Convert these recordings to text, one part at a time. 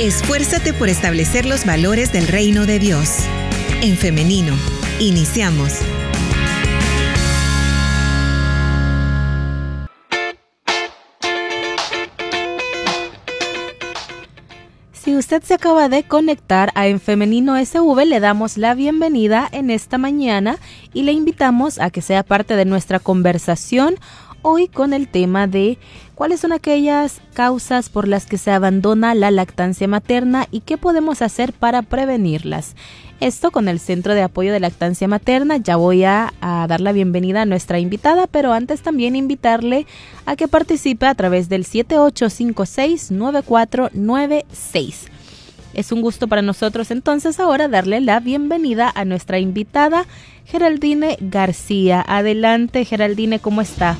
Esfuérzate por establecer los valores del reino de Dios. En femenino, iniciamos. Si usted se acaba de conectar a En Femenino SV, le damos la bienvenida en esta mañana y le invitamos a que sea parte de nuestra conversación hoy con el tema de cuáles son aquellas causas por las que se abandona la lactancia materna y qué podemos hacer para prevenirlas. Esto con el Centro de Apoyo de Lactancia Materna. Ya voy a, dar la bienvenida a nuestra invitada, pero antes también invitarle a que participe a través del 7856-9496. Es un gusto para nosotros entonces ahora darle la bienvenida a nuestra invitada Geraldine García. Adelante Geraldine, ¿cómo está?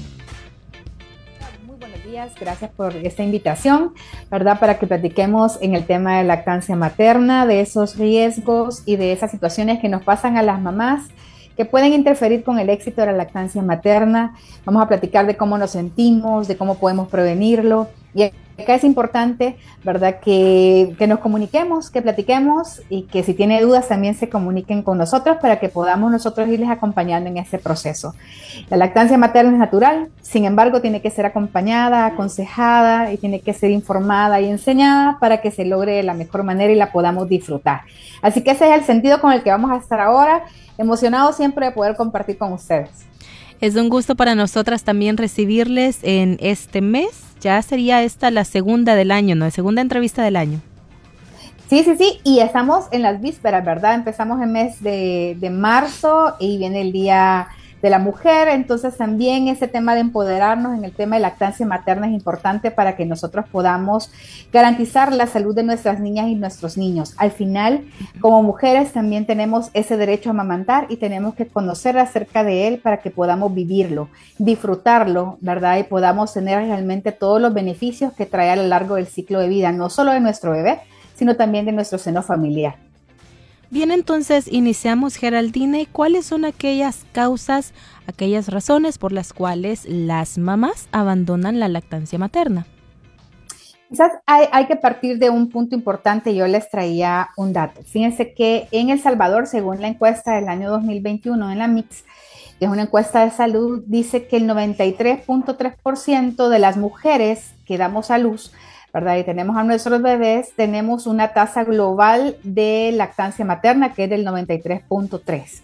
Gracias por esta invitación, ¿verdad? Para que platiquemos en el tema de lactancia materna, de esos riesgos y de esas situaciones que nos pasan a las mamás que pueden interferir con el éxito de la lactancia materna. Vamos a platicar de cómo nos sentimos, de cómo podemos prevenirlo. Y acá es importante, ¿verdad? Que, que, nos comuniquemos, que platiquemos y que si tiene dudas también se comuniquen con nosotros para que podamos nosotros irles acompañando en ese proceso. La lactancia materna es natural, sin embargo tiene que ser acompañada, aconsejada y tiene que ser informada y enseñada para que se logre de la mejor manera y la podamos disfrutar. Así que ese es el sentido con el que vamos a estar ahora, emocionados siempre de poder compartir con ustedes. Es un gusto para nosotras también recibirles en este mes ya sería esta la segunda del año, ¿no? La segunda entrevista del año. Sí, sí, sí, y estamos en las vísperas, ¿verdad? Empezamos el mes de, de marzo y viene el día de la mujer, entonces también ese tema de empoderarnos en el tema de lactancia materna es importante para que nosotros podamos garantizar la salud de nuestras niñas y nuestros niños. Al final, como mujeres también tenemos ese derecho a amamantar y tenemos que conocer acerca de él para que podamos vivirlo, disfrutarlo, ¿verdad? Y podamos tener realmente todos los beneficios que trae a lo largo del ciclo de vida, no solo de nuestro bebé, sino también de nuestro seno familiar. Bien, entonces iniciamos Geraldine. ¿Cuáles son aquellas causas, aquellas razones por las cuales las mamás abandonan la lactancia materna? Quizás hay, que partir de un punto importante. Yo les traía un dato. Fíjense que en El Salvador, según la encuesta del año 2021 en la MIX, que es una encuesta de salud, dice que el 93.3% de las mujeres que damos a luz Y tenemos a nuestros bebés, tenemos una tasa global de lactancia materna que es del 93.3,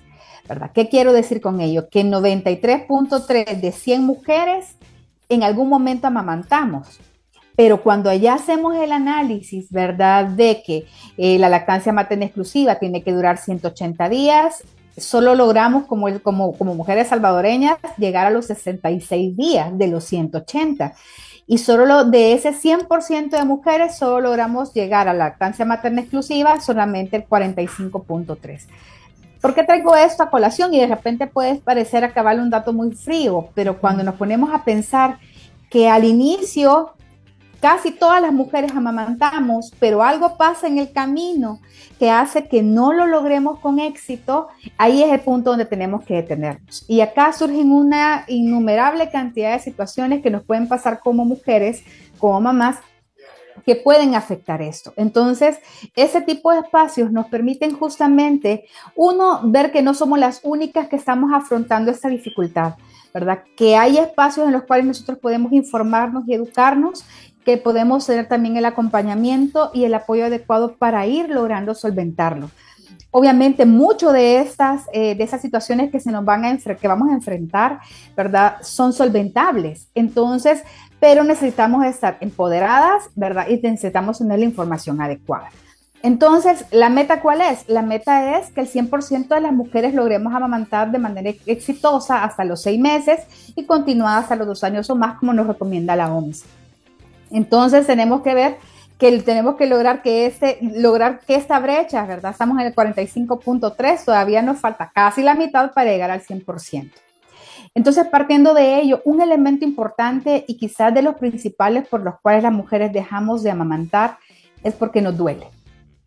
¿verdad? ¿Qué quiero decir con ello? Que 93.3 de 100 mujeres en algún momento amamantamos. Pero cuando ya hacemos el análisis, ¿verdad? De que eh, la lactancia materna exclusiva tiene que durar 180 días, solo logramos como, como mujeres salvadoreñas llegar a los 66 días de los 180 y solo de ese 100% de mujeres solo logramos llegar a la lactancia materna exclusiva solamente el 45.3. ¿Por qué traigo esto a colación? Y de repente puede parecer acabar un dato muy frío, pero cuando nos ponemos a pensar que al inicio Casi todas las mujeres amamantamos, pero algo pasa en el camino que hace que no lo logremos con éxito. Ahí es el punto donde tenemos que detenernos. Y acá surgen una innumerable cantidad de situaciones que nos pueden pasar como mujeres, como mamás, que pueden afectar esto. Entonces, ese tipo de espacios nos permiten justamente, uno, ver que no somos las únicas que estamos afrontando esta dificultad, ¿verdad? Que hay espacios en los cuales nosotros podemos informarnos y educarnos que podemos tener también el acompañamiento y el apoyo adecuado para ir logrando solventarlo. Obviamente, mucho de estas, eh, de esas situaciones que se nos van a que vamos a enfrentar, ¿verdad? Son solventables. Entonces, pero necesitamos estar empoderadas, ¿verdad? Y necesitamos tener la información adecuada. Entonces, ¿la meta cuál es? La meta es que el 100% de las mujeres logremos amamantar de manera exitosa hasta los seis meses y continuar hasta los dos años o más, como nos recomienda la OMS. Entonces tenemos que ver que tenemos que lograr que este, lograr que esta brecha, ¿verdad? Estamos en el 45.3, todavía nos falta casi la mitad para llegar al 100%. Entonces, partiendo de ello, un elemento importante y quizás de los principales por los cuales las mujeres dejamos de amamantar es porque nos duele,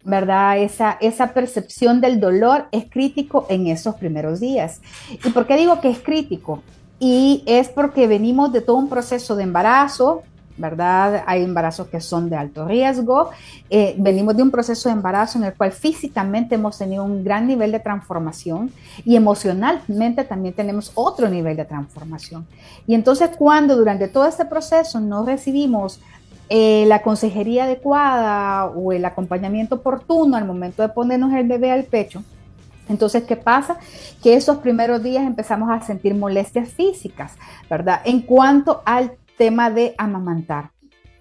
¿verdad? Esa, esa percepción del dolor es crítico en esos primeros días. ¿Y por qué digo que es crítico? Y es porque venimos de todo un proceso de embarazo, ¿verdad? Hay embarazos que son de alto riesgo. Eh, venimos de un proceso de embarazo en el cual físicamente hemos tenido un gran nivel de transformación y emocionalmente también tenemos otro nivel de transformación. Y entonces cuando durante todo este proceso no recibimos eh, la consejería adecuada o el acompañamiento oportuno al momento de ponernos el bebé al pecho, entonces, ¿qué pasa? Que esos primeros días empezamos a sentir molestias físicas, ¿verdad? En cuanto al tema de amamantar.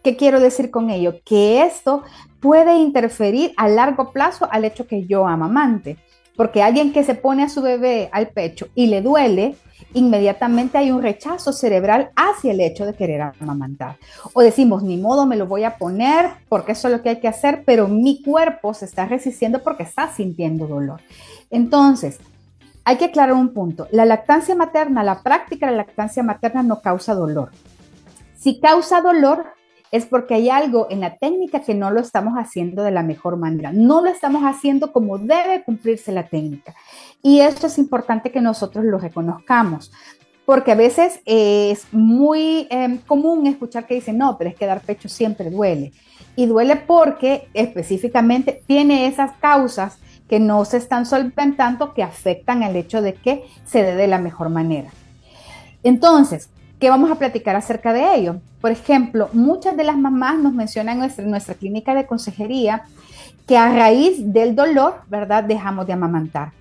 ¿Qué quiero decir con ello? Que esto puede interferir a largo plazo al hecho que yo amamante, porque alguien que se pone a su bebé al pecho y le duele, inmediatamente hay un rechazo cerebral hacia el hecho de querer amamantar. O decimos, ni modo, me lo voy a poner porque eso es lo que hay que hacer, pero mi cuerpo se está resistiendo porque está sintiendo dolor. Entonces, hay que aclarar un punto. La lactancia materna, la práctica de la lactancia materna no causa dolor. Si causa dolor, es porque hay algo en la técnica que no lo estamos haciendo de la mejor manera. No lo estamos haciendo como debe cumplirse la técnica. Y esto es importante que nosotros lo reconozcamos. Porque a veces es muy em, común escuchar que dicen, no, pero es que dar pecho siempre duele. Y duele porque específicamente tiene esas causas que no se están solventando que afectan el hecho de que se dé de la mejor manera. Entonces, ¿qué vamos a platicar acerca de ello? Por ejemplo, muchas de las mamás nos mencionan en nuestra, nuestra clínica de consejería que a raíz del dolor, ¿verdad? Dejamos de amamantar.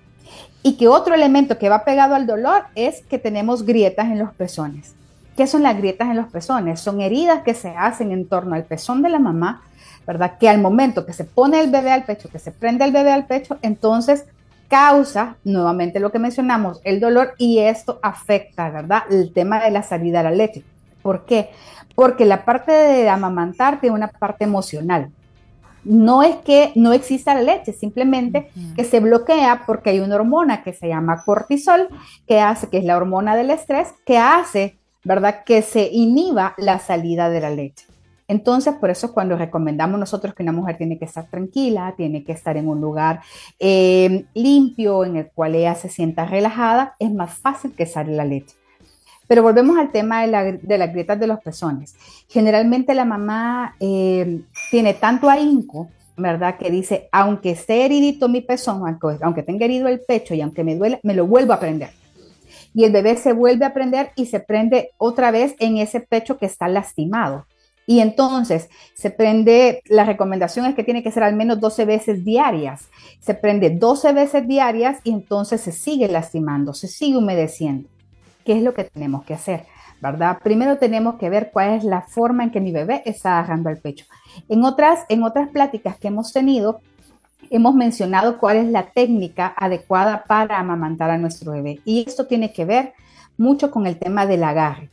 Y que otro elemento que va pegado al dolor es que tenemos grietas en los pezones. ¿Qué son las grietas en los pezones? Son heridas que se hacen en torno al pezón de la mamá ¿verdad? Que al momento que se pone el bebé al pecho, que se prende el bebé al pecho, entonces causa nuevamente lo que mencionamos, el dolor y esto afecta, ¿verdad? El tema de la salida de la leche. ¿Por qué? Porque la parte de amamantar tiene una parte emocional. No es que no exista la leche, simplemente que se bloquea porque hay una hormona que se llama cortisol, que hace, que es la hormona del estrés, que hace, ¿verdad? Que se inhiba la salida de la leche. Entonces, por eso cuando recomendamos nosotros que una mujer tiene que estar tranquila, tiene que estar en un lugar eh, limpio, en el cual ella se sienta relajada, es más fácil que sale la leche. Pero volvemos al tema de, las grietas de los pezones. Generalmente la mamá eh, tiene tanto ahínco, ¿verdad? Que dice, aunque esté heridito mi pezón, aunque, aunque tenga herido el pecho y aunque me duele, me lo vuelvo a prender. Y el bebé se vuelve a prender y se prende otra vez en ese pecho que está lastimado. Y entonces se prende, la recomendación es que tiene que ser al menos 12 veces diarias. Se prende 12 veces diarias y entonces se sigue lastimando, se sigue humedeciendo. ¿Qué es lo que tenemos que hacer? ¿verdad? Primero tenemos que ver cuál es la forma en que mi bebé está agarrando al pecho. En otras, en otras pláticas que hemos tenido, hemos mencionado cuál es la técnica adecuada para amamantar a nuestro bebé. Y esto tiene que ver mucho con el tema del agarre.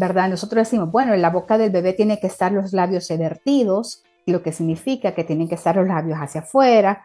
¿Verdad? Nosotros decimos, bueno, en la boca del bebé tiene que estar los labios vertidos, lo que significa que tienen que estar los labios hacia afuera,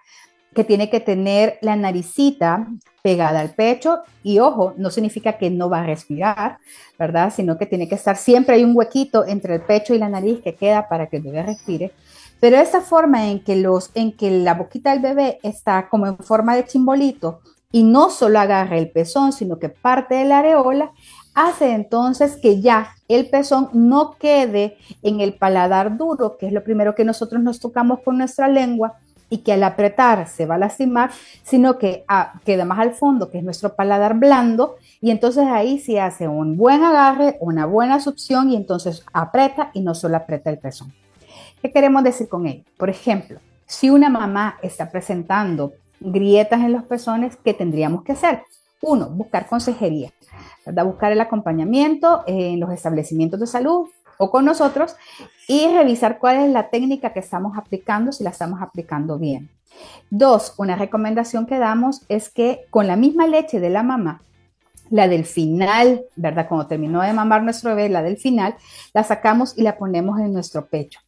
que tiene que tener la naricita pegada al pecho y ojo, no significa que no va a respirar, ¿verdad? Sino que tiene que estar siempre hay un huequito entre el pecho y la nariz que queda para que el bebé respire. Pero esa forma en que los en que la boquita del bebé está como en forma de chimbolito y no solo agarra el pezón, sino que parte de la areola, hace entonces que ya el pezón no quede en el paladar duro, que es lo primero que nosotros nos tocamos con nuestra lengua y que al apretar se va a lastimar, sino que ah, queda más al fondo, que es nuestro paladar blando, y entonces ahí se hace un buen agarre, una buena succión y entonces aprieta y no solo aprieta el pezón. ¿Qué queremos decir con ello? Por ejemplo, si una mamá está presentando grietas en los pezones, ¿qué tendríamos que hacer? Uno, buscar consejería. Buscar el acompañamiento en los establecimientos de salud o con nosotros y revisar cuál es la técnica que estamos aplicando, si la estamos aplicando bien. Dos, una recomendación que damos es que con la misma leche de la mamá, la del final, ¿verdad? Cuando terminó de mamar nuestro bebé, la del final, la sacamos y la ponemos en nuestro pecho.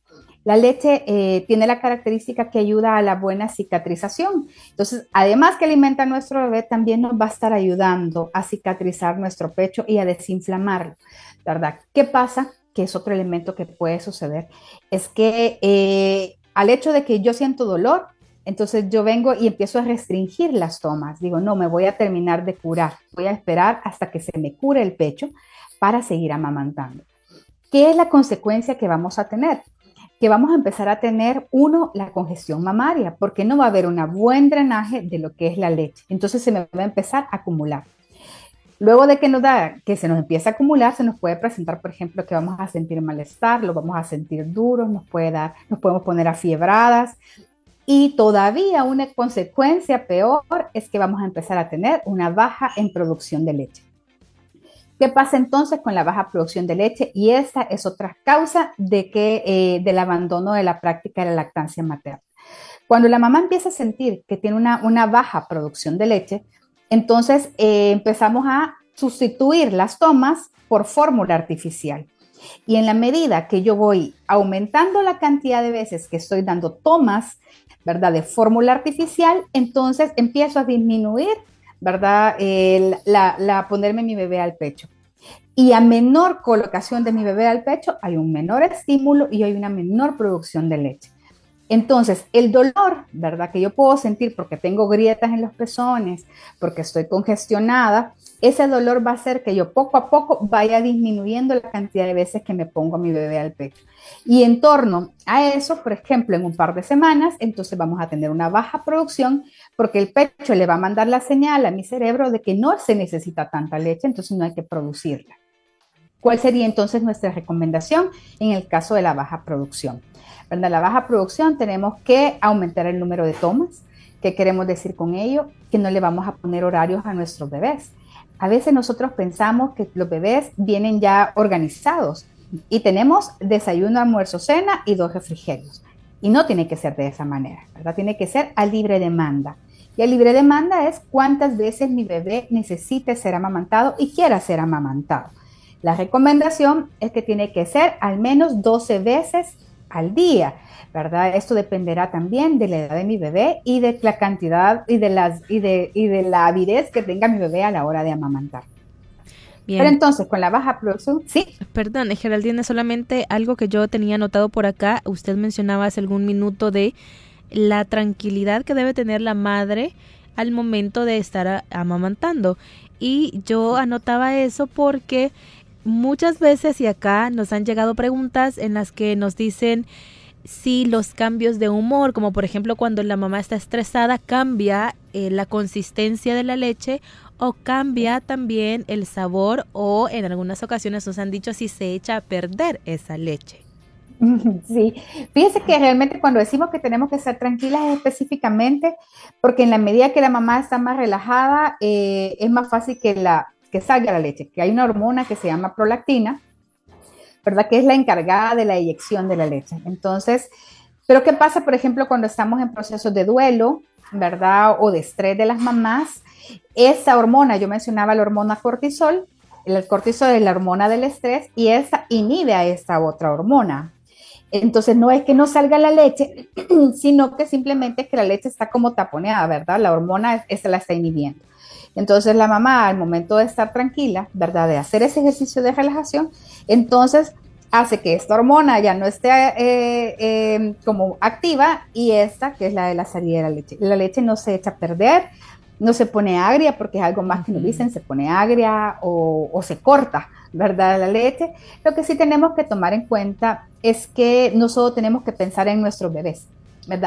La leche eh, tiene la característica que ayuda a la buena cicatrización. Entonces, además que alimenta a nuestro bebé, también nos va a estar ayudando a cicatrizar nuestro pecho y a desinflamarlo, ¿verdad? ¿Qué pasa? Que es otro elemento que puede suceder. Es que eh, al hecho de que yo siento dolor, entonces yo vengo y empiezo a restringir las tomas. Digo, no, me voy a terminar de curar. Voy a esperar hasta que se me cure el pecho para seguir amamantando. ¿qué es la consecuencia que vamos a tener? Que vamos a empezar a tener, uno, la congestión mamaria, porque no va a haber un buen drenaje de lo que es la leche. Entonces se me va a empezar a acumular. Luego de que nos da, que se nos empieza a acumular, se nos puede presentar, por ejemplo, que vamos a sentir malestar, lo vamos a sentir duros, nos puede dar, nos podemos poner afiebradas. Y todavía una consecuencia peor es que vamos a empezar a tener una baja en producción de leche. ¿Qué pasa entonces con la baja producción de leche? Y esta es otra causa de que, eh, del abandono de la práctica de la lactancia materna. Cuando la mamá empieza a sentir que tiene una, baja producción de leche, entonces eh, empezamos a sustituir las tomas por fórmula artificial. Y en la medida que yo voy aumentando la cantidad de veces que estoy dando tomas, ¿verdad? De fórmula artificial, entonces empiezo a disminuir, ¿verdad? la, ponerme mi bebé al pecho. Y a menor colocación de mi bebé al pecho, hay un menor estímulo y hay una menor producción de leche. Entonces, el dolor, ¿verdad? Que yo puedo sentir porque tengo grietas en los pezones, porque estoy congestionada, ese dolor va a hacer que yo poco a poco vaya disminuyendo la cantidad de veces que me pongo a mi bebé al pecho. Y en torno a eso, por ejemplo, en un par de semanas, entonces vamos a tener una baja producción porque el pecho le va a mandar la señal a mi cerebro de que no se necesita tanta leche, entonces no hay que producirla. ¿Cuál sería entonces nuestra recomendación en el caso de la baja producción? La baja producción tenemos que aumentar el número de tomas. ¿Qué queremos decir con ello? Que no le vamos a poner horarios a nuestros bebés. A veces nosotros pensamos que los bebés vienen ya organizados y tenemos desayuno, almuerzo, cena y dos refrigerios. Y no tiene que ser de esa manera. Tiene que ser a libre demanda. Y a libre demanda es cuántas veces mi bebé necesite ser amamantado y quiera ser amamantado. La recomendación es que tiene que ser al menos 12 veces al día, ¿verdad? Esto dependerá también de la edad de mi bebé y de la cantidad y de, las, y de, y de la avidez que tenga mi bebé a la hora de amamantar. Bien. Pero entonces, con la baja producción, sí. Perdón, Geraldine, solamente algo que yo tenía anotado por acá. Usted mencionaba hace algún minuto de la tranquilidad que debe tener la madre al momento de estar amamantando. Y yo anotaba eso porque muchas veces y acá nos han llegado preguntas en las que nos dicen si los cambios de humor, como por ejemplo cuando la mamá está estresada, cambia eh, la consistencia de la leche o cambia también el sabor o en algunas ocasiones nos han dicho si se echa a perder esa leche. Sí, fíjese que realmente cuando decimos que tenemos que ser tranquilas es específicamente porque en la medida que la mamá está más relajada, eh, es más fácil que la, que salga la leche, que hay una hormona que se llama prolactina, ¿verdad? Que es la encargada de la eyección de la leche. Entonces, pero ¿qué pasa, por ejemplo, cuando estamos en procesos de duelo, ¿verdad? O de estrés de las mamás? Esa hormona, yo mencionaba la hormona cortisol, el cortisol es la hormona del estrés y esa inhibe a esta otra hormona. Entonces no es que no salga la leche, sino que simplemente es que la leche está como taponeada, ¿verdad? La hormona esa la está inhibiendo. Entonces la mamá al momento de estar tranquila, ¿verdad? De hacer ese ejercicio de relajación, entonces hace que esta hormona ya no esté eh, eh, como activa y esta, que es la de la salida de la leche. La leche no se echa a perder, no se pone agria, porque es algo más que nos dicen, se pone agria o, o se corta, ¿verdad? La leche. Lo que sí tenemos que tomar en cuenta es que no solo tenemos que pensar en nuestros bebés,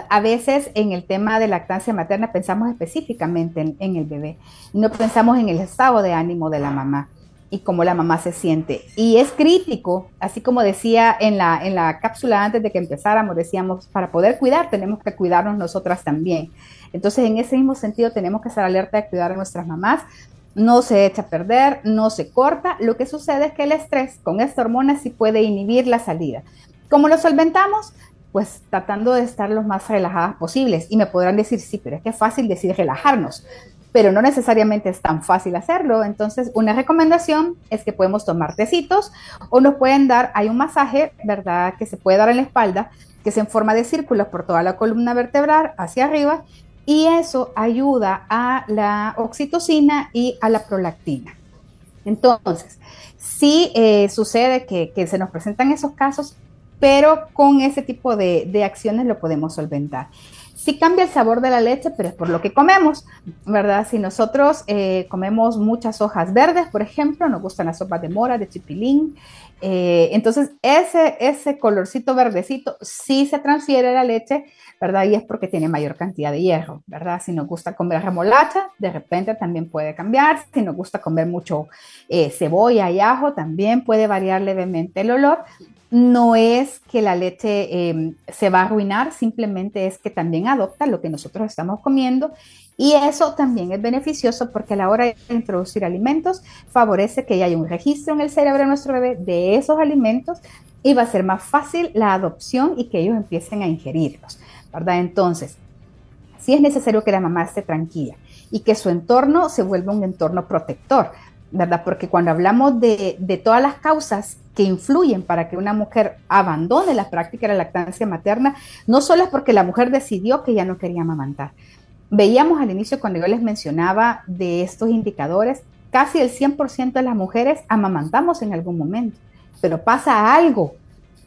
a veces en el tema de lactancia materna pensamos específicamente en, el bebé, no pensamos en el estado de ánimo de la mamá y cómo la mamá se siente. Y es crítico, así como decía en la, en la cápsula antes de que empezáramos, decíamos, para poder cuidar tenemos que cuidarnos nosotras también. Entonces, en ese mismo sentido, tenemos que estar alerta de cuidar a nuestras mamás. No se echa a perder, no se corta. Lo que sucede es que el estrés con esta hormona sí puede inhibir la salida. ¿Cómo lo solventamos? pues tratando de estar lo más relajadas posibles. Y me podrán decir, sí, pero es que es fácil decir relajarnos, pero no necesariamente es tan fácil hacerlo. Entonces, una recomendación es que podemos tomar tecitos o nos pueden dar, hay un masaje, ¿verdad?, que se puede dar en la espalda, que es en forma de círculos por toda la columna vertebral hacia arriba, y eso ayuda a la oxitocina y a la prolactina. Entonces, si eh, sucede que, que se nos presentan esos casos, pero con ese tipo de, acciones lo podemos solventar. Sí cambia el sabor de la leche, pero es por lo que comemos, ¿verdad? Si nosotros eh, comemos muchas hojas verdes, por ejemplo, nos gustan las sopas de mora, de chipilín, Eh, entonces, ese, ese colorcito verdecito sí se transfiere a la leche, ¿verdad? Y es porque tiene mayor cantidad de hierro, ¿verdad? Si nos gusta comer remolacha, de repente también puede cambiar. Si nos gusta comer mucho eh, cebolla y ajo, también puede variar levemente el olor. No es que la leche em, se va a arruinar, simplemente es que también adopta lo que nosotros estamos comiendo y eso también es beneficioso porque a la hora de introducir alimentos favorece que haya un registro en el cerebro de nuestro bebé de esos alimentos y va a ser más fácil la adopción y que ellos empiecen a ingerirlos, ¿verdad? Entonces, sí es necesario que la mamá esté tranquila y que su entorno se vuelva un entorno protector, ¿verdad? Porque cuando hablamos de, todas las causas que influyen para que una mujer abandone la práctica de la lactancia materna, no solo es porque la mujer decidió que ya no quería amamantar, Veíamos al inicio cuando yo les mencionaba de estos indicadores, casi el 100% de las mujeres amamantamos en algún momento, pero pasa algo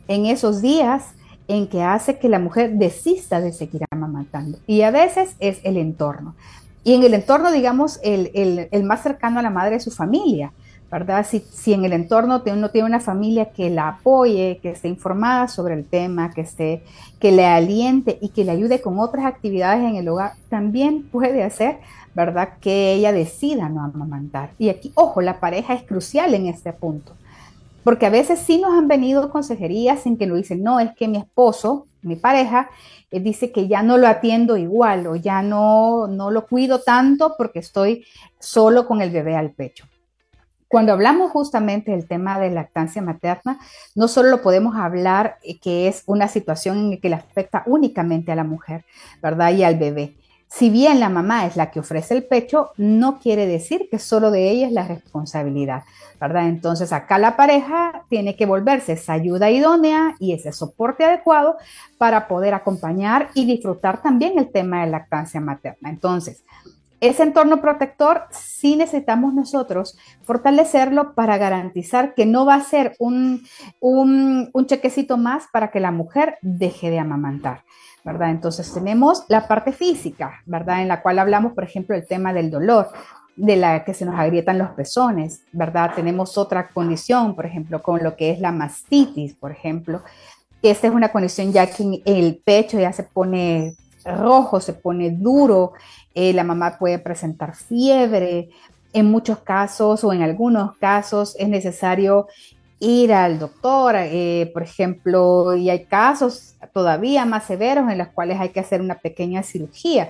en esos días en que hace que la mujer desista de seguir amamantando. Y a veces es el entorno. Y en el entorno, digamos, el, el más cercano a la madre es su familia. ¿verdad? Si, si en el entorno uno tiene una familia que la apoye, que esté informada sobre el tema, que, esté, que le aliente y que le ayude con otras actividades en el hogar, también puede hacer, ¿verdad? Que ella decida no amamantar. Y aquí, ojo, la pareja es crucial en este punto. Porque a veces sí nos han venido consejerías sin que lo dicen, no, es que mi esposo, mi pareja, eh, dice que ya no lo atiendo igual o ya no, no lo cuido tanto porque estoy solo con el bebé al pecho. Cuando hablamos justamente del tema de lactancia materna, no solo lo podemos hablar eh, que es una situación en que le afecta únicamente a la mujer, ¿verdad? Y al bebé. Si bien la mamá es la que ofrece el pecho, no quiere decir que solo de ella es la responsabilidad, ¿verdad? Entonces acá la pareja tiene que volverse esa ayuda idónea y ese soporte adecuado para poder acompañar y disfrutar también el tema de lactancia materna. Entonces, ese entorno protector sí necesitamos nosotros fortalecerlo para garantizar que no va a ser un, un, chequecito más para que la mujer deje de amamantar. ¿Verdad? Entonces tenemos la parte física, ¿verdad? En la cual hablamos, por ejemplo, el tema del dolor, de la que se nos agrietan los pezones, ¿verdad? Tenemos otra condición, por ejemplo, con lo que es la mastitis, por ejemplo. Esta es una condición ya que el pecho ya se pone rojo, se pone duro, eh, la mamá puede presentar fiebre. En muchos casos o en algunos casos es necesario ir al doctor, eh, por ejemplo, y hay casos todavía más severos en los cuales hay que hacer una pequeña cirugía.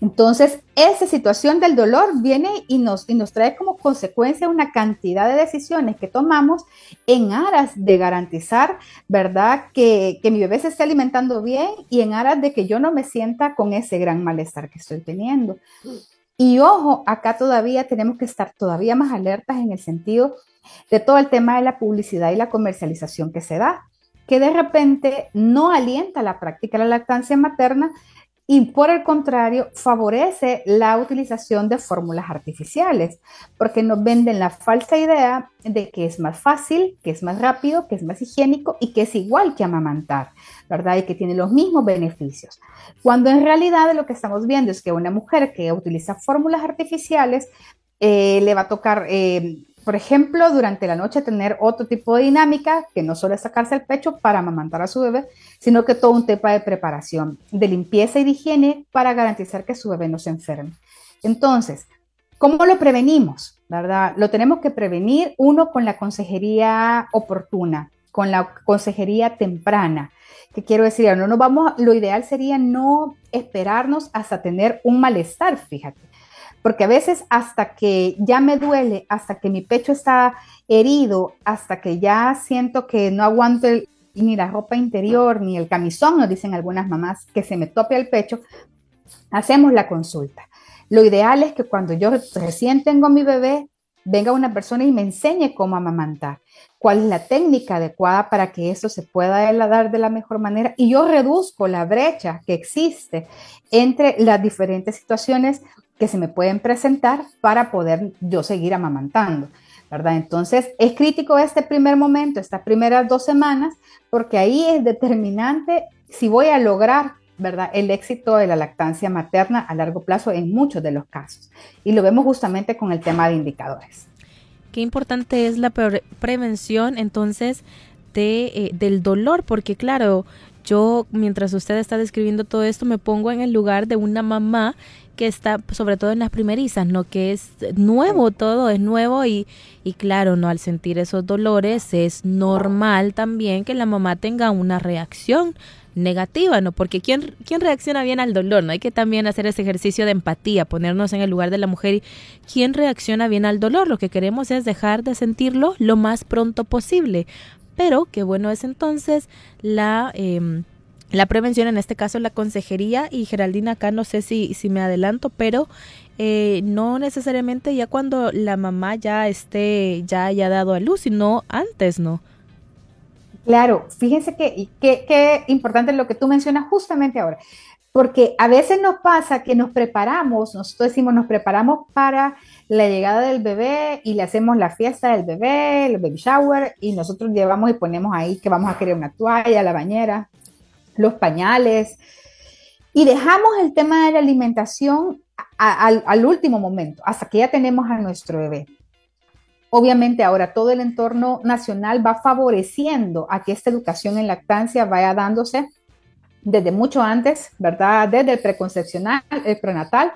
Entonces, esa situación del dolor viene y nos, y nos trae como consecuencia una cantidad de decisiones que tomamos en aras de garantizar, ¿verdad?, que, que mi bebé se esté alimentando bien y en aras de que yo no me sienta con ese gran malestar que estoy teniendo. Y ojo, acá todavía tenemos que estar todavía más alertas en el sentido de todo el tema de la publicidad y la comercialización que se da, que de repente no alienta la práctica de la lactancia materna, y por el contrario favorece la utilización de fórmulas artificiales, porque nos venden la falsa idea de que es más fácil, que es más rápido, que es más higiénico y que es igual que amamantar, ¿verdad? Y que tiene los mismos beneficios. Cuando en realidad lo que estamos viendo es que una mujer que utiliza fórmulas artificiales eh, le va a tocar eh, por ejemplo, durante la noche tener otro tipo de dinámica, que no solo es sacarse el pecho para amamantar a su bebé, sino que todo un tema de preparación, de limpieza y de higiene para garantizar que su bebé no se enferme. Entonces, ¿cómo lo prevenimos? ¿Verdad? Lo tenemos que prevenir, uno, con la consejería oportuna, con la consejería temprana. ¿Qué quiero decir? No nos vamos, lo ideal sería no esperarnos hasta tener un malestar, fíjate porque a veces hasta que ya me duele, hasta que mi pecho está herido, hasta que ya siento que no aguanto ni la ropa interior, ni el camisón, nos dicen algunas mamás, que se me tope el pecho, hacemos la consulta. Lo ideal es que cuando yo recién tengo mi bebé, venga una persona y me enseñe cómo amamantar, cuál es la técnica adecuada para que eso se pueda dar de la mejor manera y yo reduzco la brecha que existe entre las diferentes situaciones que se me pueden presentar para poder yo seguir amamantando, ¿verdad? Entonces, es crítico este primer momento, estas primeras dos semanas, porque ahí es determinante si voy a lograr, ¿verdad? El éxito de la lactancia materna a largo plazo en muchos de los casos. Y lo vemos justamente con el tema de indicadores. qué importante es la prevención entonces de, eh, del dolor, porque claro, yo mientras usted está describiendo todo esto me pongo en el lugar de una mamá que está sobre todo en las primerizas, ¿no? Que es nuevo todo, es nuevo y, y claro, ¿no? Al sentir esos dolores es normal también que la mamá tenga una reacción negativa, ¿no? Porque ¿quién, ¿quién reacciona bien al dolor? ¿No? Hay que también hacer ese ejercicio de empatía, ponernos en el lugar de la mujer y ¿quién reacciona bien al dolor? Lo que queremos es dejar de sentirlo lo más pronto posible. Pero qué bueno es entonces la... Eh, la prevención, en este caso la consejería, y Geraldina acá no sé si, si me adelanto, pero eh, no necesariamente ya cuando la mamá ya esté, ya haya dado a luz, sino antes, ¿no? Claro, fíjense que qué importante lo que tú mencionas justamente ahora, porque a veces nos pasa que nos preparamos, nosotros decimos nos preparamos para la llegada del bebé y le hacemos la fiesta del bebé, el baby shower, y nosotros llevamos y ponemos ahí que vamos a querer una toalla, la bañera, los pañales, y dejamos el tema de la alimentación al, último momento, hasta que ya tenemos a nuestro bebé. Obviamente ahora todo el entorno nacional va favoreciendo a que esta educación en lactancia vaya dándose desde mucho antes, ¿verdad? Desde el preconcepcional, el prenatal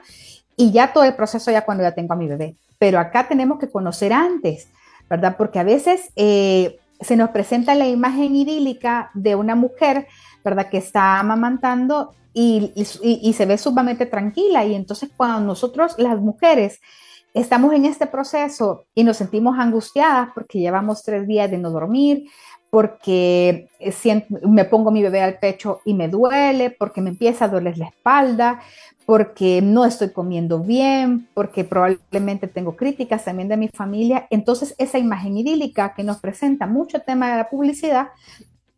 y ya todo el proceso ya cuando ya tengo a mi bebé. Pero acá tenemos que conocer antes, ¿verdad? Porque a veces eh, se nos presenta la imagen idílica de una mujer ¿verdad? Que está amamantando y, se ve sumamente tranquila. Y entonces cuando nosotros, las mujeres, estamos en este proceso y nos sentimos angustiadas porque llevamos tres días de no dormir, porque me pongo mi bebé al pecho y me duele, porque me empieza a doler la espalda, porque no estoy comiendo bien, porque probablemente tengo críticas también de mi familia. Entonces, esa imagen idílica que nos presenta mucho tema de la publicidad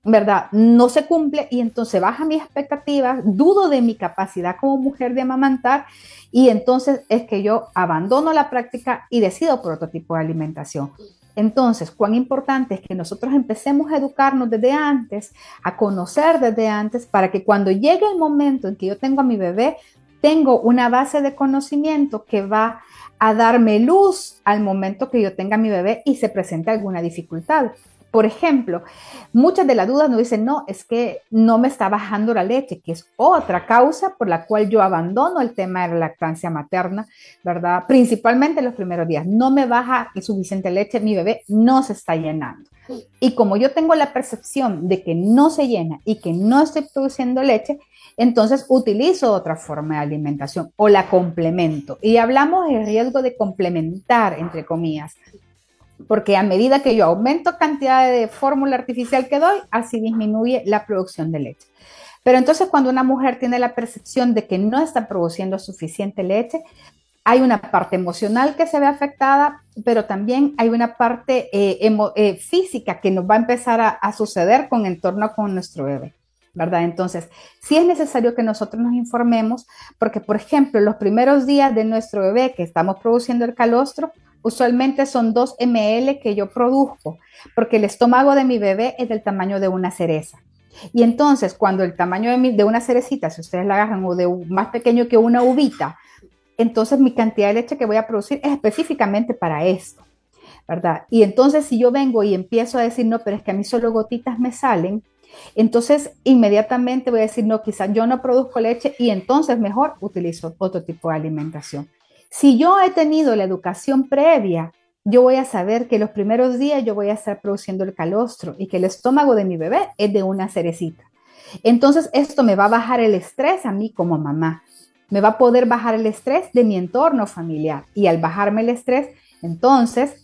¿verdad? No se cumple y entonces baja mis expectativas, dudo de mi capacidad como mujer de amamantar y entonces es que yo abandono la práctica y decido por otro tipo de alimentación. Entonces, cuán importante es que nosotros empecemos a educarnos desde antes, a conocer desde antes, para que cuando llegue el momento en que yo tengo a mi bebé, tengo una base de conocimiento que va a darme luz al momento que yo tenga a mi bebé y se presente alguna dificultad. Por ejemplo, muchas de las dudas nos dicen, no, es que no me está bajando la leche, que es otra causa por la cual yo abandono el tema de la lactancia materna, ¿verdad? Principalmente en los primeros días. No me baja suficiente leche, mi bebé no se está llenando. Y como yo tengo la percepción de que no se llena y que no estoy produciendo leche, entonces utilizo otra forma de alimentación o la complemento. Y hablamos del riesgo de complementar, entre comillas porque a medida que yo aumento cantidad de fórmula artificial que doy, así disminuye la producción de leche. Pero entonces cuando una mujer tiene la percepción de que no está produciendo suficiente leche, hay una parte emocional que se ve afectada, pero también hay una parte eh, eh, física que nos va a empezar a, suceder con el torno con nuestro bebé, ¿verdad? Entonces, sí es necesario que nosotros nos informemos, porque, por ejemplo, los primeros días de nuestro bebé que estamos produciendo el calostro, Usualmente son 2 ml que yo produzco, porque el estómago de mi bebé es del tamaño de una cereza. Y entonces, cuando el tamaño de, de una cerecita, si ustedes la agarran, o de más pequeño que una uvita, entonces mi cantidad de leche que voy a producir es específicamente para esto, ¿verdad? Y entonces, si yo vengo y empiezo a decir, no, pero es que a mí solo gotitas me salen, entonces inmediatamente voy a decir, no, quizás yo no produzco leche y entonces mejor utilizo otro tipo de alimentación. Si yo he tenido la educación previa, yo voy a saber que los primeros días yo voy a estar produciendo el calostro y que el estómago de mi bebé es de una cerecita. Entonces esto me va a bajar el estrés a mí como mamá. Me va a poder bajar el estrés de mi entorno familiar. Y al bajarme el estrés, entonces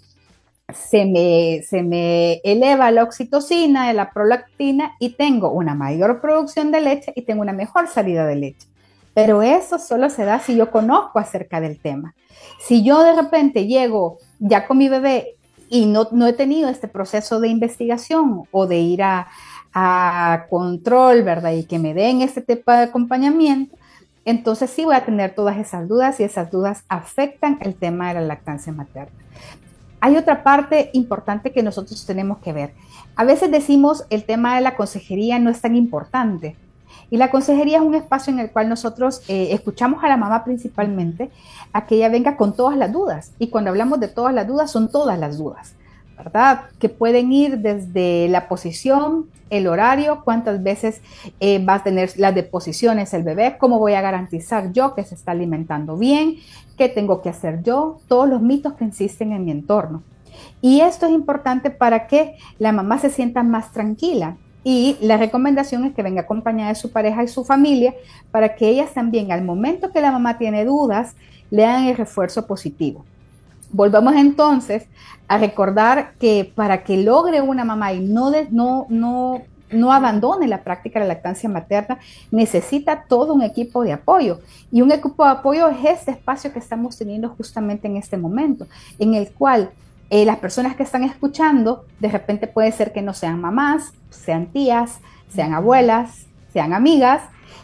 se me, se me eleva la oxitocina, la prolactina y tengo una mayor producción de leche y tengo una mejor salida de leche. Pero eso solo se da si yo conozco acerca del tema. Si yo de repente llego ya con mi bebé y no, no he tenido este proceso de investigación o de ir a, a control, ¿verdad? Y que me den este tipo de acompañamiento, entonces sí voy a tener todas esas dudas y esas dudas afectan el tema de la lactancia materna. Hay otra parte importante que nosotros tenemos que ver. A veces decimos el tema de la consejería no es tan importante, Y la consejería es un espacio en el cual nosotros eh, escuchamos a la mamá principalmente a que ella venga con todas las dudas. Y cuando hablamos de todas las dudas, son todas las dudas, ¿verdad? Que pueden ir desde la posición, el horario, cuántas veces eh, va a tener las deposiciones el bebé, cómo voy a garantizar yo que se está alimentando bien, qué tengo que hacer yo, todos los mitos que existen en mi entorno. Y esto es importante para que la mamá se sienta más tranquila y la recomendación es que venga acompañada de su pareja y su familia para que ellas también, al momento que la mamá tiene dudas, le hagan el refuerzo positivo. Volvamos entonces a recordar que para que logre una mamá y no, no, no, no abandone la práctica de la lactancia materna, necesita todo un equipo de apoyo. Y un equipo de apoyo es este espacio que estamos teniendo justamente en este momento, en el cual eh, las personas que están escuchando, de repente puede ser que no sean mamás, sean tías, sean abuelas, sean amigas,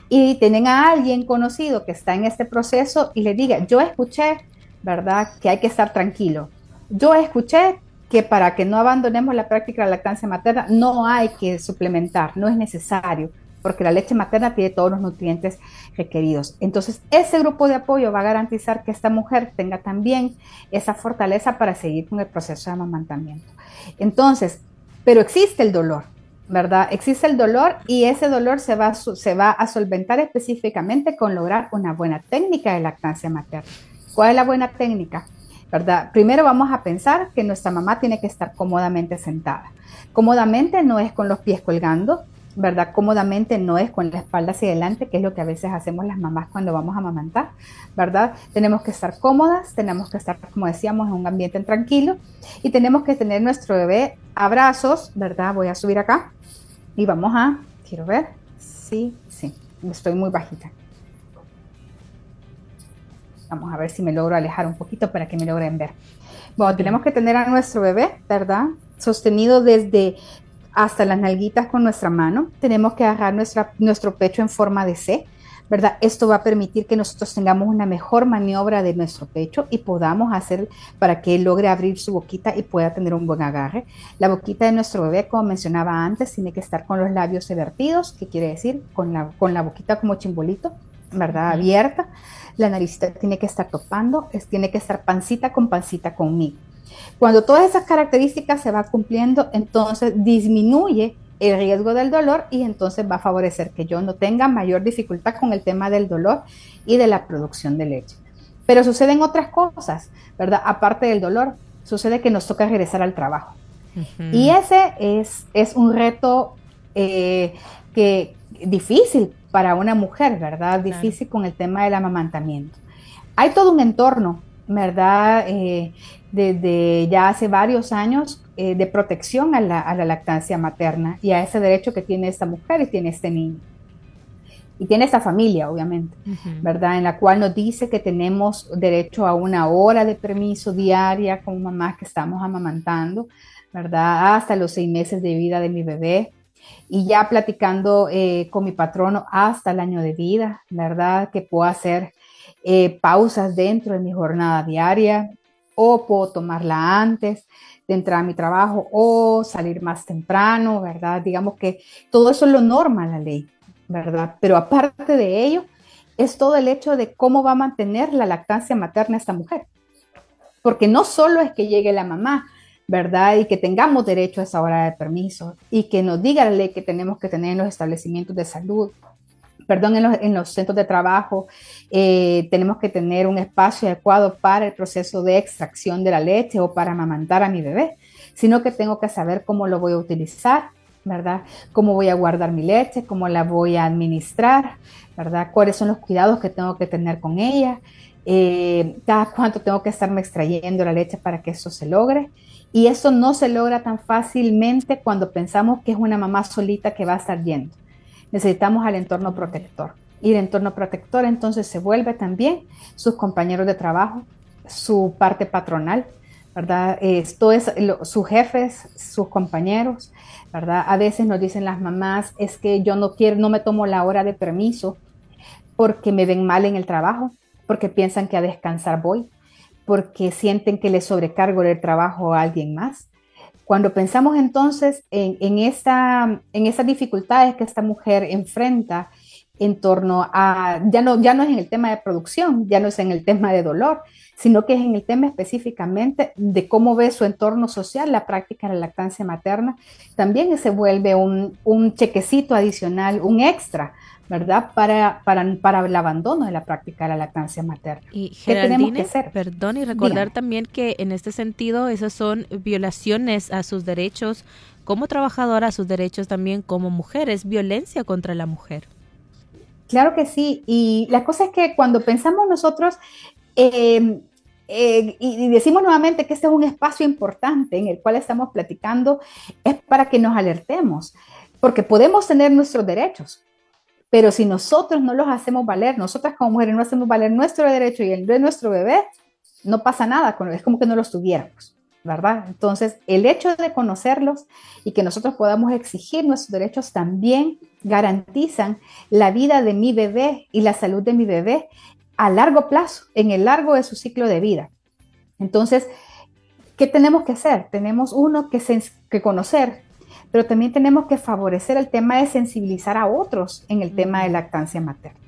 y tienen a alguien conocido que está en este proceso y le diga, yo escuché, ¿verdad?, que hay que estar tranquilo. Yo escuché que para que no abandonemos la práctica de la lactancia materna no hay que suplementar, no es necesario porque la leche materna tiene todos los nutrientes requeridos. Entonces, ese grupo de apoyo va a garantizar que esta mujer tenga también esa fortaleza para seguir con el proceso de amamantamiento. Entonces, pero existe el dolor, ¿verdad? Existe el dolor y ese dolor se va, se va a solventar específicamente con lograr una buena técnica de lactancia materna. ¿Cuál es la buena técnica? ¿verdad? Primero vamos a pensar que nuestra mamá tiene que estar cómodamente sentada. Cómodamente no es con los pies colgando, ¿verdad? Cómodamente no es con la espalda hacia adelante, que es lo que a veces hacemos las mamás cuando vamos a amamantar, ¿verdad? Tenemos que estar cómodas, tenemos que estar, como decíamos, en un ambiente tranquilo y tenemos que tener nuestro bebé a brazos, ¿verdad? Voy a subir acá y vamos a, quiero ver, sí, sí, estoy muy bajita. Vamos a ver si me logro alejar un poquito para que me logren ver. Bueno, tenemos que tener a nuestro bebé, ¿verdad? Sostenido desde hasta las nalguitas con nuestra mano. Tenemos que agarrar nuestra, nuestro pecho en forma de C, ¿verdad? Esto va a permitir que nosotros tengamos una mejor maniobra de nuestro pecho y podamos hacer para que él logre abrir su boquita y pueda tener un buen agarre. La boquita de nuestro bebé, como mencionaba antes, tiene que estar con los labios evertidos, que quiere decir con la, con la boquita como chimbolito, ¿verdad? Abierta. La naricita tiene que estar topando, es, tiene que estar pancita con pancita conmigo. Cuando todas esas características se van cumpliendo, entonces disminuye el riesgo del dolor y entonces va a favorecer que yo no tenga mayor dificultad con el tema del dolor y de la producción de leche. Pero suceden otras cosas, ¿verdad? Aparte del dolor, sucede que nos toca regresar al trabajo. Y ese es, es un reto eh, que, difícil para una mujer, ¿verdad? Difícil con el tema del amamantamiento. Hay todo un entorno, ¿verdad? Eh, desde ya hace varios años eh, de protección a la, lactancia materna y a ese derecho que tiene esta mujer y tiene este niño. Y tiene esta familia, obviamente, ¿verdad? En la cual nos dice que tenemos derecho a una hora de permiso diaria como mamás que estamos amamantando, ¿verdad? Hasta los seis meses de vida de mi bebé. Y ya platicando eh, con mi patrono hasta el año de vida, ¿verdad? Que puedo hacer eh, pausas dentro de mi jornada diaria, o puedo tomarla antes de entrar a mi trabajo o salir más temprano, ¿verdad? Digamos que todo eso lo norma la ley, ¿verdad? Pero aparte de ello, es todo el hecho de cómo va a mantener la lactancia materna esta mujer. Porque no solo es que llegue la mamá, ¿verdad? Y que tengamos derecho a esa hora de permiso y que nos diga la ley que tenemos que tener en los establecimientos de salud, perdón, en los, centros de trabajo, eh, tenemos que tener un espacio adecuado para el proceso de extracción de la leche o para amamantar a mi bebé, sino que tengo que saber cómo lo voy a utilizar, ¿verdad? Cómo voy a guardar mi leche, cómo la voy a administrar, ¿verdad? Cuáles son los cuidados que tengo que tener con ella, eh, cada cuánto tengo que estarme extrayendo la leche para que eso se logre. Y eso no se logra tan fácilmente cuando pensamos que es una mamá solita que va a estar yendo necesitamos al entorno protector. Y el entorno protector entonces se vuelve también sus compañeros de trabajo, su parte patronal, ¿verdad? Esto es sus jefes, sus compañeros, ¿verdad? A veces nos dicen las mamás, es que yo no quiero, no me tomo la hora de permiso porque me ven mal en el trabajo, porque piensan que a descansar voy, porque sienten que le sobrecargo el trabajo a alguien más. Cuando pensamos entonces en, esta, en esas dificultades que esta mujer enfrenta en torno a, ya no, ya no es en el tema de producción, ya no es en el tema de dolor, sino que es en el tema específicamente de cómo ve su entorno social la práctica de la lactancia materna, también se vuelve un chequecito adicional, un extra ¿verdad? Para, para, para, el abandono de la práctica de la lactancia materna. Y Geraldine, perdón, y recordar también que en este sentido esas son violaciones a sus derechos como trabajadora, a sus derechos también como mujeres, violencia contra la mujer. Claro que sí, y la cosa es que cuando pensamos nosotros, eh, eh, y decimos nuevamente que este es un espacio importante en el cual estamos platicando, es para que nos alertemos, porque podemos tener nuestros derechos, pero si nosotros no los hacemos valer, nosotras como mujeres no hacemos valer nuestro derecho y el de nuestro bebé, no pasa nada, es como que no los tuviéramos, ¿verdad? Entonces, el hecho de conocerlos y que nosotros podamos exigir nuestros derechos también garantizan la vida de mi bebé y la salud de mi bebé a largo plazo, en el largo de su ciclo de vida. Entonces, ¿qué tenemos que hacer? Tenemos uno que, que conocer, pero también tenemos que favorecer el tema de sensibilizar a otros en el tema de lactancia materna.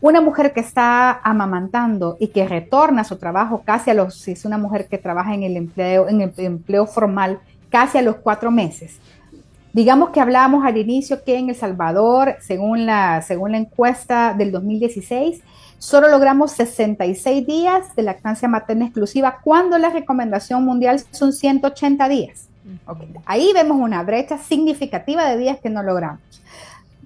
Una mujer que está amamantando y que retorna a su trabajo casi a los, si es una mujer que trabaja en el empleo, en el empleo formal, casi a los cuatro meses, Digamos que hablábamos al inicio que en El Salvador, según la, según la encuesta del 2016, solo logramos 66 días de lactancia materna exclusiva cuando la recomendación mundial son 180 días. Ahí vemos una brecha significativa de días que no logramos.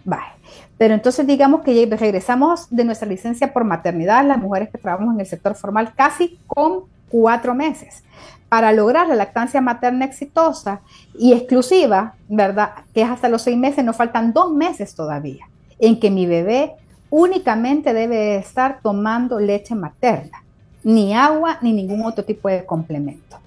Vale. Pero entonces digamos que regresamos de nuestra licencia por maternidad, las mujeres que trabajamos en el sector formal, casi con cuatro meses para lograr la lactancia materna exitosa y exclusiva, ¿verdad? Que es hasta los seis meses, nos faltan dos meses todavía, en que mi bebé únicamente debe estar tomando leche materna, ni agua ni ningún otro tipo de complemento.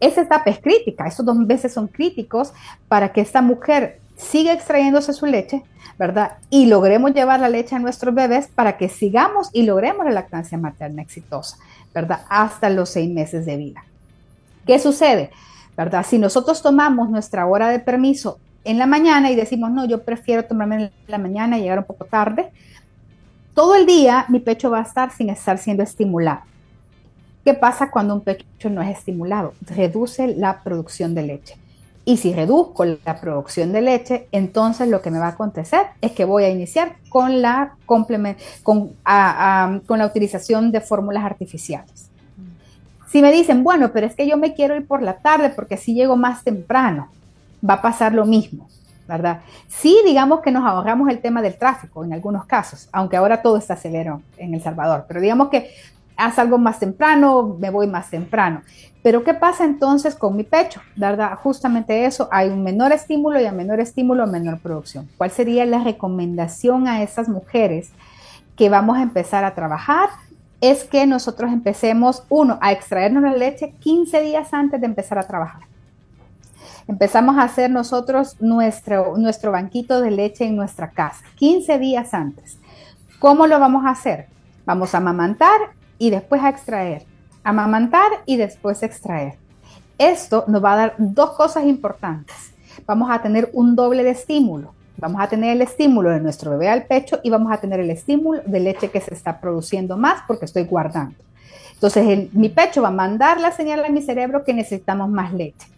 Esa etapa es crítica, esos dos meses son críticos para que esta mujer siga extrayéndose su leche, ¿verdad? Y logremos llevar la leche a nuestros bebés para que sigamos y logremos la lactancia materna exitosa, ¿verdad? Hasta los seis meses de vida. ¿Qué sucede? ¿Verdad? Si nosotros tomamos nuestra hora de permiso en la mañana y decimos, no, yo prefiero tomarme en la mañana y llegar un poco tarde, todo el día mi pecho va a estar sin estar siendo estimulado. ¿Qué pasa cuando un pecho no es estimulado? Reduce la producción de leche. Y si reduzco la producción de leche, entonces lo que me va a acontecer es que voy a iniciar con la, con, con la utilización de fórmulas artificiales. Si me dicen, bueno, pero es que yo me quiero ir por la tarde porque así llego más temprano, va a pasar lo mismo, ¿verdad? Sí, digamos que nos ahorramos el tema del tráfico en algunos casos, aunque ahora todo está severo en El Salvador, pero digamos que haz algo más temprano, me voy más temprano. Pero ¿qué pasa entonces con mi pecho? ¿Verdad? Justamente eso, hay un menor estímulo y a menor estímulo, menor producción. ¿Cuál sería la recomendación a esas mujeres que vamos a empezar a trabajar? es que nosotros empecemos, uno, a extraernos la leche 15 días antes de empezar a trabajar. Empezamos a hacer nosotros nuestro, nuestro banquito de leche en nuestra casa, 15 días antes. ¿Cómo lo vamos a hacer? Vamos a amamantar y después a extraer. Amamantar y después extraer. Esto nos va a dar dos cosas importantes. Vamos a tener un doble de estímulo. Vamos a tener el estímulo de nuestro bebé al pecho y vamos a tener el estímulo de leche que se está produciendo más porque estoy guardando. Entonces, mi pecho va a mandar la señal a mi cerebro que necesitamos más leche.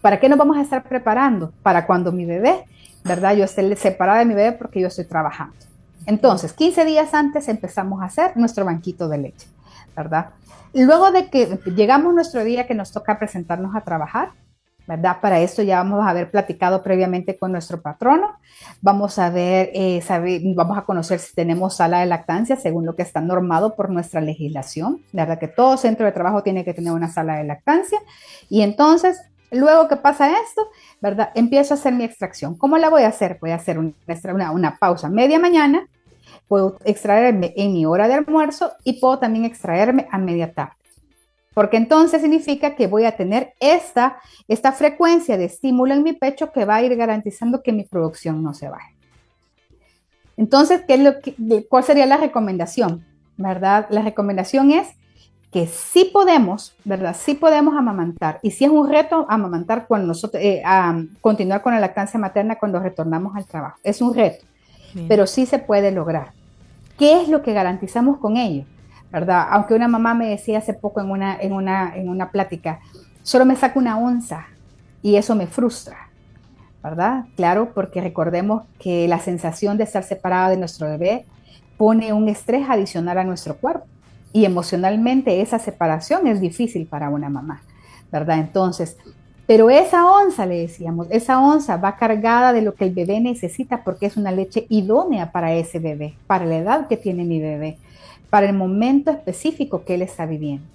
¿Para qué nos vamos a estar preparando? Para cuando mi bebé, ¿verdad? Yo esté separada de mi bebé porque yo estoy trabajando. Entonces, 15 días antes empezamos a hacer nuestro banquito de leche, ¿verdad? Luego de que llegamos nuestro día que nos toca presentarnos a trabajar, ¿verdad? Para esto ya vamos a haber platicado previamente con nuestro patrono. Vamos a ver, eh, vamos a conocer si tenemos sala de lactancia según lo que está normado por nuestra legislación. ¿Verdad? Que todo centro de trabajo tiene que tener una sala de lactancia. Y entonces, luego que pasa esto, ¿verdad? Empiezo a hacer mi extracción. ¿Cómo la voy a hacer? Voy a hacer una, una pausa media mañana. Puedo extraerme en mi hora de almuerzo y puedo también extraerme a media tarde porque entonces significa que voy a tener esta, esta frecuencia de estímulo en mi pecho que va a ir garantizando que mi producción no se baje. Entonces, ¿qué es lo ¿cuál sería la recomendación? ¿Verdad? La recomendación es que sí podemos, ¿verdad? Sí podemos amamantar. Y sí es un reto amamantar cuando nosotros, eh, continuar con la lactancia materna cuando retornamos al trabajo. Es un reto. pero sí se puede lograr. ¿Qué es lo que garantizamos con ello? ¿Verdad? Aunque una mamá me decía hace poco en una, en una, en una plática, solo me saca una onza y eso me frustra. ¿Verdad? Claro, porque recordemos que la sensación de estar separada de nuestro bebé pone un estrés adicional a nuestro cuerpo y emocionalmente esa separación es difícil para una mamá, ¿verdad? Entonces, pero esa onza, le decíamos, esa onza va cargada de lo que el bebé necesita porque es una leche idónea para ese bebé, para la edad que tiene mi bebé, para el momento específico que él está viviendo.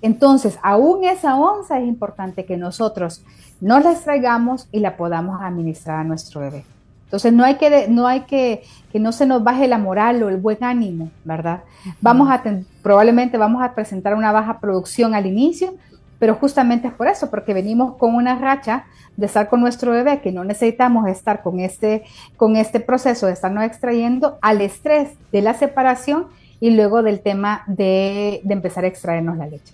Entonces, aún esa onza es importante que nosotros nos la extraigamos y la podamos administrar a nuestro bebé. Entonces, no hay que, no hay que, que no se nos baje la moral o el buen ánimo, ¿verdad? Vamos a, probablemente vamos a presentar una baja producción al inicio, pero justamente es por eso, porque venimos con una racha de estar con nuestro bebé, que no necesitamos estar con este, con este proceso de estarnos extrayendo al estrés de la separación y luego del tema de, de empezar a extraernos la leche.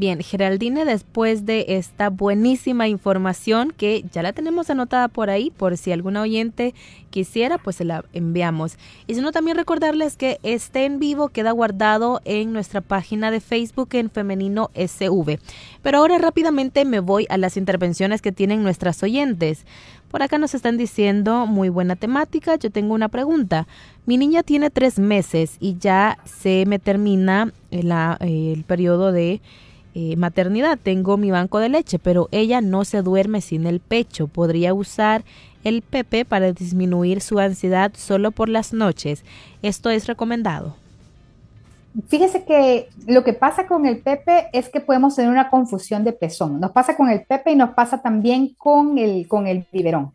Bien, Geraldine, después de esta buenísima información que ya la tenemos anotada por ahí, por si alguna oyente quisiera, pues se la enviamos. Y si no, también recordarles que este en vivo queda guardado en nuestra página de Facebook en Femenino SV. Pero ahora rápidamente me voy a las intervenciones que tienen nuestras oyentes. Por acá nos están diciendo, muy buena temática, yo tengo una pregunta. Mi niña tiene tres meses y ya se me termina el periodo de eh, maternidad, tengo mi banco de leche, pero ella no se duerme sin el pecho. ¿Podría usar el Pepe para disminuir su ansiedad solo por las noches? ¿Esto es recomendado? Fíjese que lo que pasa con el Pepe es que podemos tener una confusión de pezón. Nos pasa con el Pepe y nos pasa también con el, con el biberón.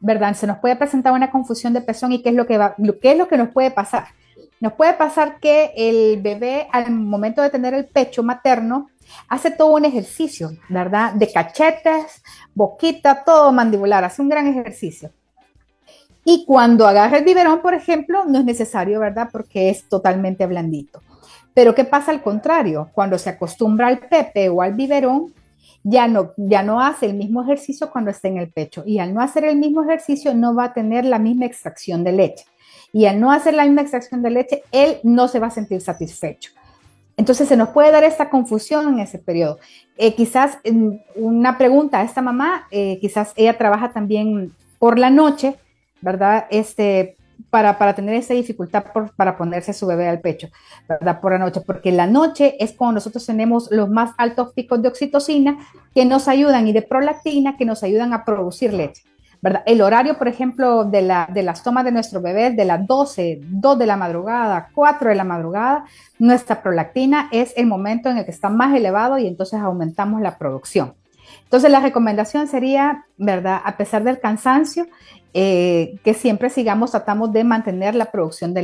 ¿Verdad? Se nos puede presentar una confusión de pezón y qué es lo que va, qué es lo que nos puede pasar. Nos puede pasar que el bebé al momento de tener el pecho materno hace todo un ejercicio, ¿verdad? De cachetes, boquita, todo mandibular, hace un gran ejercicio. Y cuando agarra el biberón, por ejemplo, no es necesario, ¿verdad? Porque es totalmente blandito. Pero ¿qué pasa al contrario? Cuando se acostumbra al pepe o al biberón, ya no, ya no hace el mismo ejercicio cuando está en el pecho. Y al no hacer el mismo ejercicio, no va a tener la misma extracción de leche. Y al no hacer la misma extracción de leche, él no se va a sentir satisfecho. Entonces se nos puede dar esta confusión en ese periodo. Eh, quizás una pregunta a esta mamá, eh, quizás ella trabaja también por la noche, ¿verdad? Este, para, para tener esa dificultad para ponerse su bebé al pecho, ¿verdad? Por la noche, porque la noche es cuando nosotros tenemos los más altos picos de oxitocina que nos ayudan y de prolactina que nos ayudan a producir leche. El horario, por ejemplo, de, la, de las tomas de nuestro bebé de las 12, 2 de la madrugada, 4 de la madrugada, nuestra prolactina es el momento en el que está más elevado y entonces aumentamos la producción. Entonces la recomendación sería, ¿verdad? A pesar del cansancio, eh, que siempre sigamos, tratamos de mantener la producción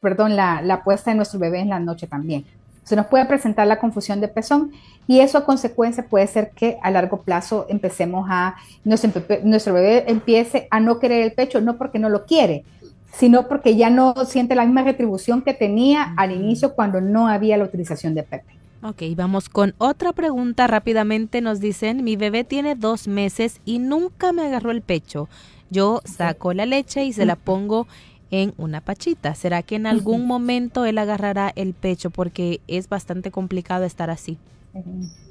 perdón, la, la puesta de nuestro bebé en la noche también. Se nos puede presentar la confusión de pezón y eso a consecuencia puede ser que a largo plazo empecemos a, nuestro, bebé empiece a no querer el pecho, no porque no lo quiere, sino porque ya no siente la misma retribución que tenía al inicio cuando no había la utilización de Pepe. Ok, vamos con otra pregunta rápidamente. Nos dicen, mi bebé tiene dos meses y nunca me agarró el pecho. Yo saco la leche y se la pongo en una pachita. ¿Será que en algún momento él agarrará el pecho? Porque es bastante complicado estar así.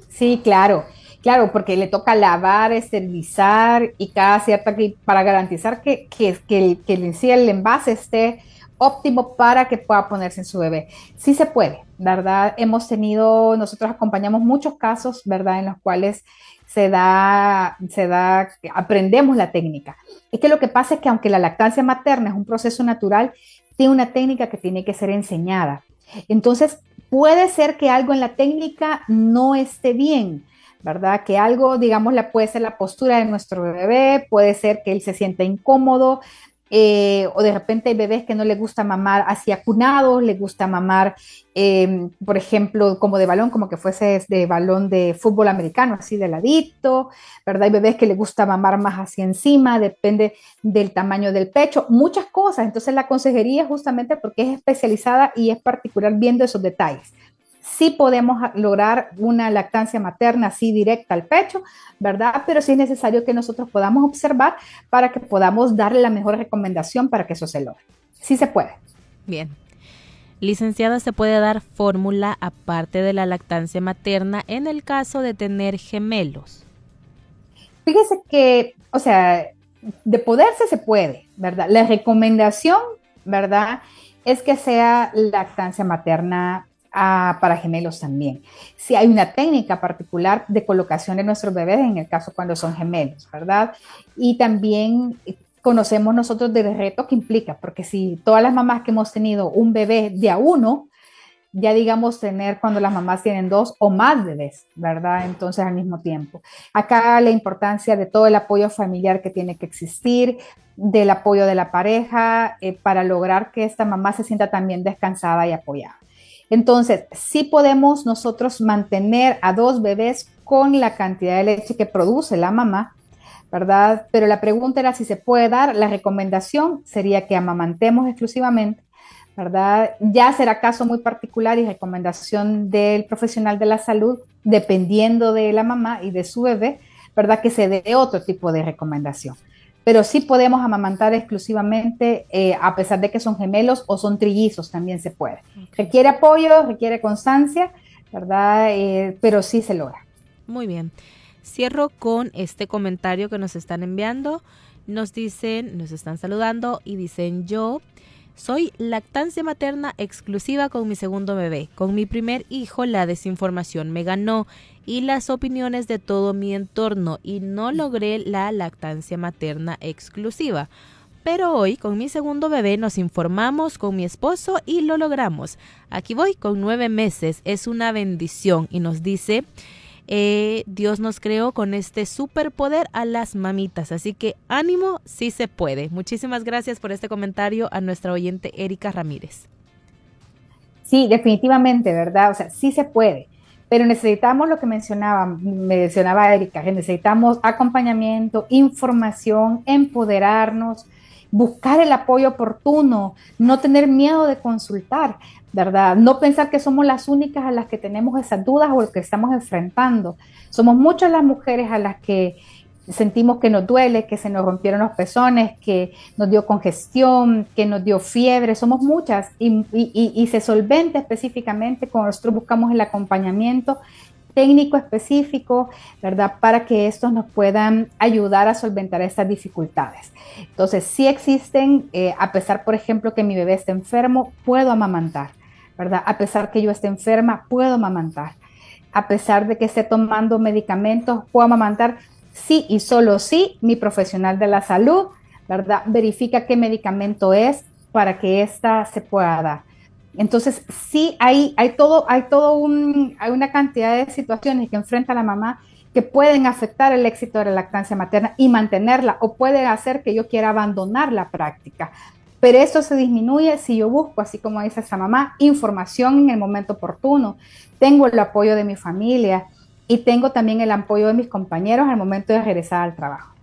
Sí, claro, claro, porque le toca lavar, esterilizar y cada cierta para garantizar que, que, que, el, el envase esté óptimo para que pueda ponerse en su bebé. Sí se puede, ¿verdad? Hemos tenido, nosotros acompañamos muchos casos, ¿verdad? En los cuales se da, se da, aprendemos la técnica. Es que lo que pasa es que aunque la lactancia materna es un proceso natural, tiene una técnica que tiene que ser enseñada. Entonces, puede ser que algo en la técnica no esté bien, ¿verdad? Que algo, digamos, puede ser la postura de nuestro bebé, puede ser que él se sienta incómodo, eh, o de repente hay bebés que no les gusta mamar así acunados, les gusta mamar, em, por ejemplo, como de balón, como que fuese de balón de fútbol americano, así de ladito, ¿verdad? Hay bebés que les gusta mamar más hacia encima, depende del tamaño del pecho, muchas cosas. Entonces la consejería justamente porque es especializada y es particular viendo esos detalles. Sí podemos lograr una lactancia materna así directa al pecho, ¿verdad? Pero sí es necesario que nosotros podamos observar para que podamos darle la mejor recomendación para que eso se logre. Sí se puede. Bien. Licenciada, ¿se puede dar fórmula aparte de la lactancia materna en el caso de tener gemelos? Fíjese que, o sea, de poderse se puede, ¿verdad? La recomendación, ¿verdad? Es que sea lactancia materna para gemelos también. Si hay una técnica particular de colocación de nuestros bebés, en el caso cuando son gemelos, ¿verdad? Y también conocemos nosotros del reto que implica, porque si todas las mamás que hemos tenido un bebé de a uno, ya digamos tener cuando las mamás tienen dos o más bebés, ¿verdad? Entonces al mismo tiempo. Acá la importancia de todo el apoyo familiar que tiene que existir, del apoyo de la pareja, eh, para lograr que esta mamá se sienta también descansada y apoyada. Entonces, sí podemos nosotros mantener a dos bebés con la cantidad de leche que produce la mamá, ¿verdad? Pero la pregunta era si se puede dar, la recomendación sería que amamantemos exclusivamente, ¿verdad? Ya será caso muy particular y recomendación del profesional de la salud, dependiendo de la mamá y de su bebé, ¿verdad? Que se dé otro tipo de recomendación. Pero sí podemos amamantar exclusivamente, eh, a pesar de que son gemelos o son trillizos, también se puede. Requiere apoyo, requiere constancia, ¿verdad? Eh, pero sí se logra. Muy bien. Cierro con este comentario que nos están enviando. Nos dicen, nos están saludando y dicen yo soy lactancia materna exclusiva con mi segundo bebé. Con mi primer hijo la desinformación me ganó y las opiniones de todo mi entorno y no logré la lactancia materna exclusiva. Pero hoy con mi segundo bebé nos informamos con mi esposo y lo logramos. Aquí voy con nueve meses. Es una bendición y nos dice eh, Dios nos creó con este superpoder a las mamitas. Así que ánimo, sí se puede. Muchísimas gracias por este comentario a nuestra oyente Erika Ramírez. Sí, definitivamente, ¿verdad? O sea, sí se puede. Pero necesitamos lo que mencionaba, mencionaba Erika, que necesitamos acompañamiento, información, empoderarnos, buscar el apoyo oportuno, no tener miedo de consultar, ¿verdad? No pensar que somos las únicas a las que tenemos esas dudas o que estamos enfrentando. Somos muchas las mujeres a las que sentimos que nos duele, que se nos rompieron los pezones, que nos dio congestión, que nos dio fiebre, somos muchas y, se solventa específicamente cuando nosotros buscamos el acompañamiento técnico específico, ¿verdad? Para que estos nos puedan ayudar a solventar estas dificultades. Entonces, si existen, eh, a pesar, por ejemplo, que mi bebé esté enfermo, puedo amamantar, ¿verdad? A pesar que yo esté enferma, puedo amamantar. A pesar de que esté tomando medicamentos, puedo amamantar. Sí y solo sí, mi profesional de la salud, ¿verdad? Verifica qué medicamento es para que ésta se pueda dar. Entonces, sí, hay, hay todo, hay todo un, hay una cantidad de situaciones que enfrenta la mamá que pueden afectar el éxito de la lactancia materna y mantenerla o pueden hacer que yo quiera abandonar la práctica. Pero eso se disminuye si yo busco, así como dice esa mamá, información en el momento oportuno, tengo el apoyo de mi familia y tengo también el apoyo de mis compañeros al momento de regresar al trabajo.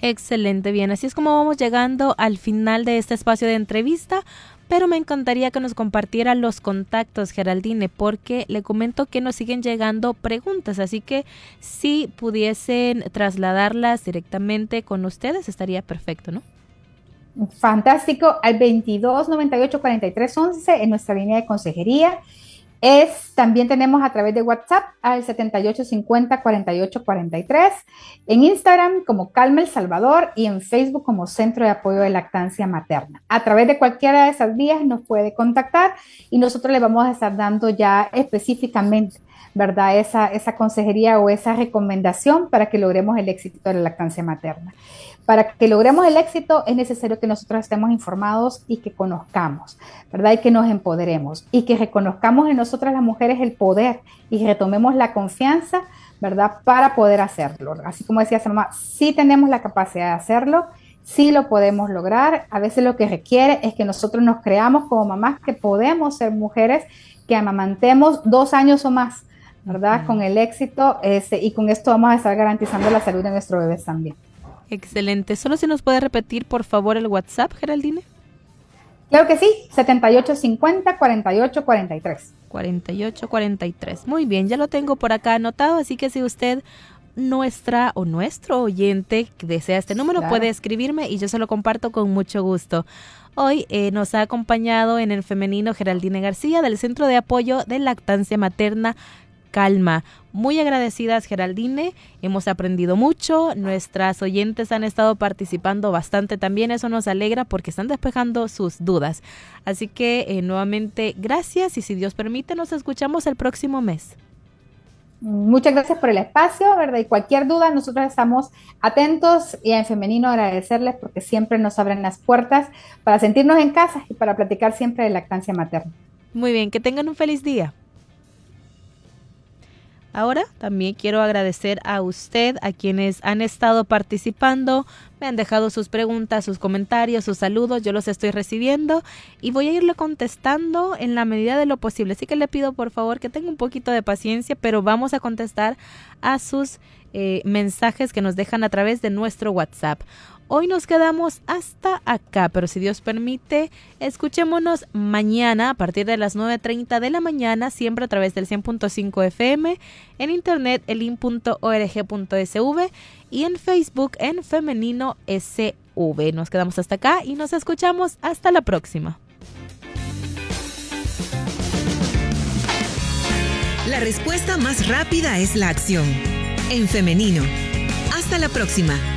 Excelente, bien, así es como vamos llegando al final de este espacio de entrevista pero me encantaría que nos compartiera los contactos, Geraldine, porque le comento que nos siguen llegando preguntas, así que si pudiesen trasladarlas directamente con ustedes, estaría perfecto, ¿no? Fantástico, al 22 98 43 11 en nuestra línea de consejería es, también tenemos a través de WhatsApp al 7850 4843, en Instagram como Calma El Salvador y en Facebook como Centro de Apoyo de Lactancia Materna. A través de cualquiera de esas vías nos puede contactar y nosotros le vamos a estar dando ya específicamente ¿verdad? Esa, esa consejería o esa recomendación para que logremos el éxito de la lactancia materna. Para que logremos el éxito es necesario que nosotros estemos informados y que conozcamos, ¿verdad? Y que nos empoderemos y que reconozcamos en nosotras las mujeres el poder y retomemos la confianza, ¿verdad? Para poder hacerlo. Así como decía mamá, sí tenemos la capacidad de hacerlo, sí lo podemos lograr. A veces lo que requiere es que nosotros nos creamos como mamás que podemos ser mujeres que amamantemos dos años o más, ¿verdad? Con el éxito este, y con esto vamos a estar garantizando la salud de nuestro bebé también. Excelente. Solo si nos puede repetir, por favor, el WhatsApp, Geraldine. Claro que sí, 7850 4843. 4843. Muy bien, ya lo tengo por acá anotado, así que si usted nuestra o nuestro oyente que desea este número puede escribirme y yo se lo comparto con mucho gusto. Hoy eh, nos ha acompañado en el femenino Geraldine García del Centro de Apoyo de Lactancia Materna Calma. Muy agradecidas Geraldine, hemos aprendido mucho, nuestras oyentes han estado participando bastante también, eso nos alegra porque están despejando sus dudas. Así que eh, nuevamente gracias y si Dios permite nos escuchamos el próximo mes. Muchas gracias por el espacio, ¿verdad? Y cualquier duda, nosotros estamos atentos y en femenino agradecerles porque siempre nos abren las puertas para sentirnos en casa y para platicar siempre de lactancia materna. Muy bien, que tengan un feliz día. Ahora también quiero agradecer a usted, a quienes han estado participando, me han dejado sus preguntas, sus comentarios, sus saludos, yo los estoy recibiendo y voy a irle contestando en la medida de lo posible. Así que le pido por favor que tenga un poquito de paciencia, pero vamos a contestar a sus eh, mensajes que nos dejan a través de nuestro WhatsApp. Hoy nos quedamos hasta acá, pero si Dios permite, escuchémonos mañana a partir de las 9.30 de la mañana, siempre a través del 100.5 FM, en internet elin.org.sv y en Facebook en Femenino SV. Nos quedamos hasta acá y nos escuchamos hasta la próxima. La respuesta más rápida es la acción. En femenino. Hasta la próxima.